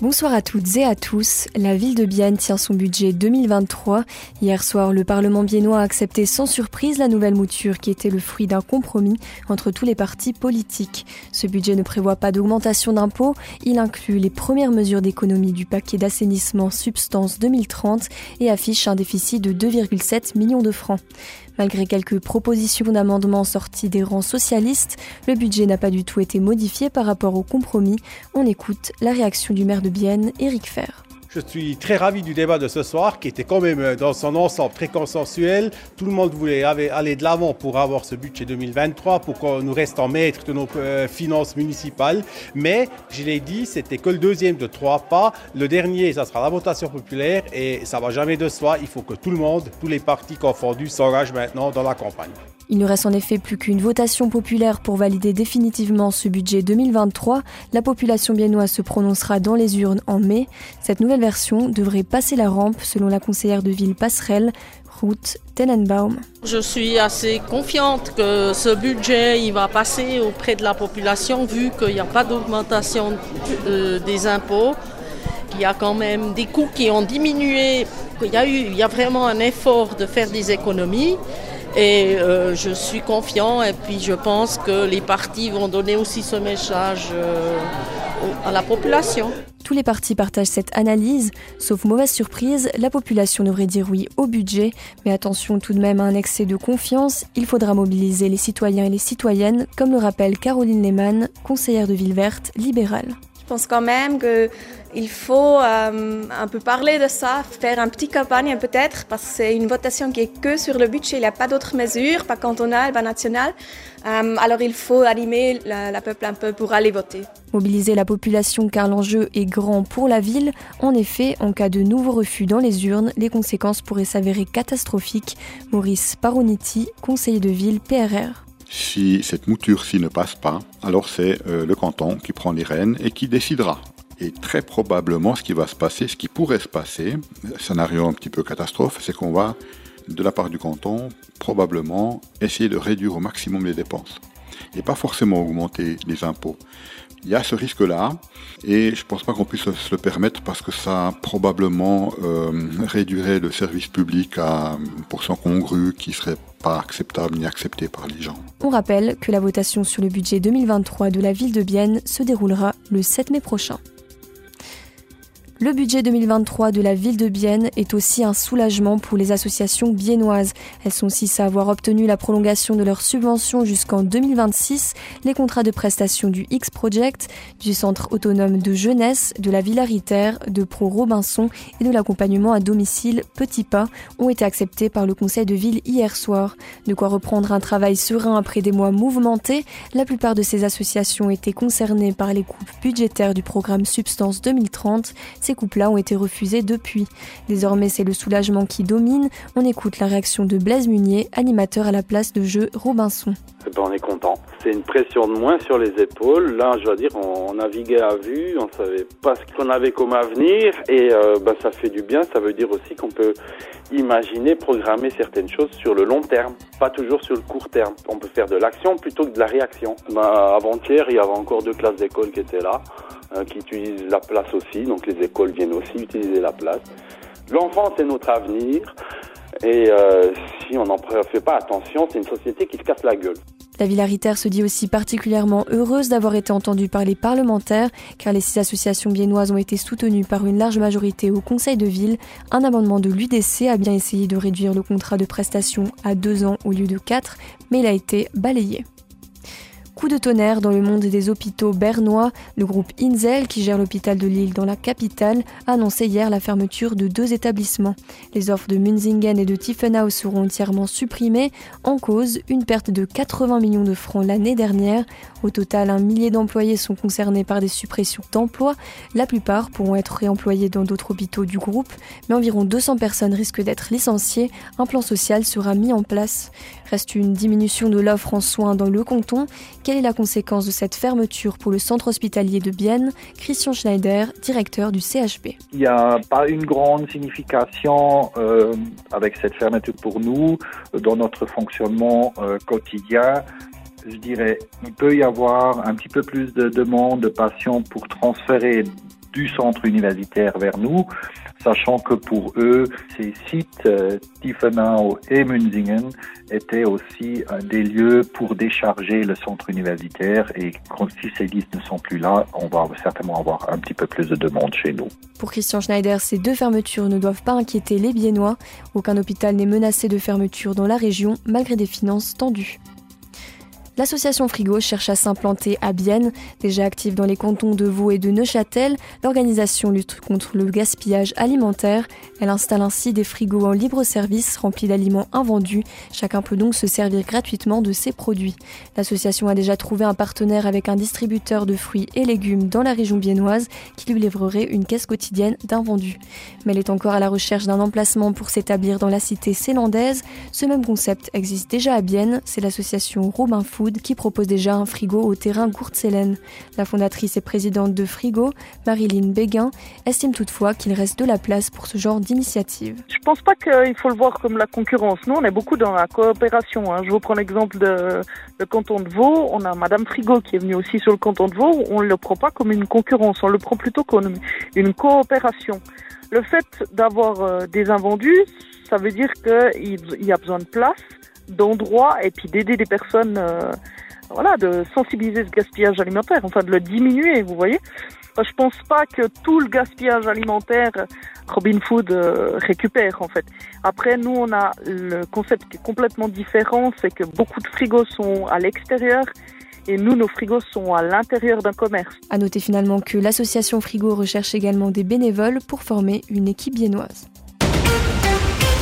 Bonsoir à toutes et à tous. La ville de Bienne tient son budget 2023. Hier soir, le Parlement biennois a accepté sans surprise la nouvelle mouture qui était le fruit d'un compromis entre tous les partis politiques. Ce budget ne prévoit pas d'augmentation d'impôts. Il inclut les premières mesures d'économie du paquet d'assainissement Substance 2030 et affiche un déficit de 2,7 millions de francs. Malgré quelques propositions d'amendements sorties des rangs socialistes, le budget n'a pas du tout été modifié par rapport au compromis. On écoute la réaction du maire de Je suis très ravi du débat de ce soir qui était quand même euh, dans son ensemble très consensuel. Tout le monde voulait aller de l'avant pour avoir ce budget 2023, pour qu'on nous reste en maître de nos euh, finances municipales. Mais, je l'ai dit, c'était que le deuxième de trois pas. Le dernier, ça sera la votation populaire et ça va jamais de soi. Il faut que tout le monde, tous les partis confondus, s'engagent maintenant dans la campagne. Il ne reste en effet plus qu'une votation populaire pour valider définitivement ce budget 2023. La population biennoise se prononcera dans les urnes en mai. Cette nouvelle version devrait passer la rampe selon la conseillère de ville Passerelle, Ruth Tenenbaum. Je suis assez confiante que ce budget il va passer auprès de la population vu qu'il n'y a pas d'augmentation euh, des impôts, qu'il y a quand même des coûts qui ont diminué, qu'il y a, eu, il y a vraiment un effort de faire des économies. Et euh, je suis confiant et puis je pense que les partis vont donner aussi ce message euh, à la population. Tous les partis partagent cette analyse, sauf mauvaise surprise, la population devrait dire oui au budget, mais attention tout de même à un excès de confiance, il faudra mobiliser les citoyens et les citoyennes, comme le rappelle Caroline Lehmann, conseillère de Ville Verte, libérale. Je pense quand même que il faut euh, un peu parler de ça, faire un petit campagne peut-être, parce que c'est une votation qui est que sur le budget, il n'y a pas d'autres mesures, pas cantonales, pas nationales. Euh, alors il faut animer la, peuple un peu pour aller voter. Mobiliser la population car l'enjeu est grand pour la ville. En effet, en cas de nouveau refus dans les urnes, les conséquences pourraient s'avérer catastrophiques. Maurice Paroniti, conseiller de ville PRR. Si cette mouture-ci ne passe pas, alors c'est euh, le canton qui prend les rênes et qui décidera. Et très probablement, ce qui va se passer, ce qui pourrait se passer, scénario un petit peu catastrophe, c'est qu'on va, de la part du canton, probablement essayer de réduire au maximum les dépenses. Et pas forcément augmenter les impôts. Il y a ce risque-là, et je ne pense pas qu'on puisse se le permettre parce que ça probablement euh, réduirait le service public à une portion congrue qui serait pas acceptable ni acceptée par les gens. On rappelle que la votation sur le budget 2023 de la ville de Bienne se déroulera le 7 mai prochain. Le budget 2023 de la ville de Bienne est aussi un soulagement pour les associations biennoises. Elles sont six à avoir obtenu la prolongation de leurs subventions jusqu'en 2026, les contrats de prestation du X-Project, du Centre autonome de jeunesse, de la Villa de Pro Robinson et de l'accompagnement à domicile Petit Pas ont été acceptés par le conseil de ville hier soir. De quoi reprendre un travail serein après des mois mouvementés, la plupart de ces associations étaient concernées par les coupes budgétaires du programme Substance 2030 ces coupes-là ont été refusés depuis. Désormais, c'est le soulagement qui domine. On écoute la réaction de Blaise Munier, animateur à la place de jeu Robinson. Eh ben, on est content. C'est une pression de moins sur les épaules. Là, je dois dire, on, naviguait à vue, on savait pas ce qu'on avait comme avenir, et euh, ben, ça fait du bien. Ça veut dire aussi qu'on peut imaginer, programmer certaines choses sur le long terme, pas toujours sur le court terme. On peut faire de l'action plutôt que de la réaction. Ben, avant-hier, il y avait encore deux classes d'école qui étaient là. Hein, qui utilisent la place aussi, donc les écoles viennent aussi utiliser la place. L'enfant, c'est notre avenir, et euh, si on n'en fait pas attention, c'est une société qui se casse la gueule. La Villaritaire se dit aussi particulièrement heureuse d'avoir été entendue par les parlementaires, car les six associations biennoises ont été soutenues par une large majorité au Conseil de ville. Un amendement de l'UDC a bien essayé de réduire le contrat de prestation à deux ans au lieu de quatre, mais il a été balayé. Coup de tonnerre dans le monde des hôpitaux bernois. Le groupe Inzel, qui gère l'hôpital de Lille dans la capitale, a annoncé hier la fermeture de deux établissements. Les offres de Munzingen et de Tiefenau seront entièrement supprimées. En cause, une perte de 80 millions de francs l'année dernière. Au total, un millier d'employés sont concernés par des suppressions d'emplois. La plupart pourront être réemployés dans d'autres hôpitaux du groupe, mais environ 200 personnes risquent d'être licenciées. Un plan social sera mis en place. Reste une diminution de l'offre en soins dans le canton. Quelle est la conséquence de cette fermeture pour le centre hospitalier de Bienne? Christian Schneider, directeur du CHP. Il n'y a pas une grande signification euh, avec cette fermeture pour nous dans notre fonctionnement euh, quotidien. je dirais, il peut y avoir un petit peu plus de demandes de patients pour transférer du centre universitaire vers nous, sachant que pour eux, ces sites, euh, Tiefenau et Münzingen, étaient aussi euh, des lieux pour décharger le centre universitaire et si ces listes ne sont plus là, on va certainement avoir un petit peu plus de demandes chez nous. Pour Christian Schneider, ces deux fermetures ne doivent pas inquiéter les Biennois. Aucun hôpital n'est menacé de fermeture dans la région malgré des finances tendues. L'association Frigo cherche à s'implanter à Bienne. Déjà active dans les cantons de Vaud et de Neuchâtel, l'organisation lutte contre le gaspillage alimentaire. Elle installe ainsi des frigos en libre service remplis d'aliments invendus. Chacun peut donc se servir gratuitement de ses produits. L'association a déjà trouvé un partenaire avec un distributeur de fruits et légumes dans la région biennoise qui lui livrerait une caisse quotidienne d'invendus. Mais elle est encore à la recherche d'un emplacement pour s'établir dans la cité célandaise. Ce même concept existe déjà à Bienne, c'est l'association Robin Food qui propose déjà un frigo au terrain Courtzelène. La fondatrice et présidente de Frigo, Marilyn Béguin, estime toutefois qu'il reste de la place pour ce genre d'initiative. Je pense pas qu'il faut le voir comme la concurrence. Nous, on est beaucoup dans la coopération. Hein. Je vous prends l'exemple de le canton de Vaud. On a Madame Frigo qui est venue aussi sur le canton de Vaud. On ne le prend pas comme une concurrence, on le prend plutôt comme une coopération. Le fait d'avoir euh, des invendus, ça veut dire qu'il y a besoin de place d'endroits et puis d'aider des personnes, euh, voilà, de sensibiliser ce gaspillage alimentaire, enfin de le diminuer, vous voyez. Je pense pas que tout le gaspillage alimentaire Robin Food euh, récupère en fait. Après, nous, on a le concept qui est complètement différent, c'est que beaucoup de frigos sont à l'extérieur et nous, nos frigos sont à l'intérieur d'un commerce. À noter finalement que l'association Frigo recherche également des bénévoles pour former une équipe biennoise.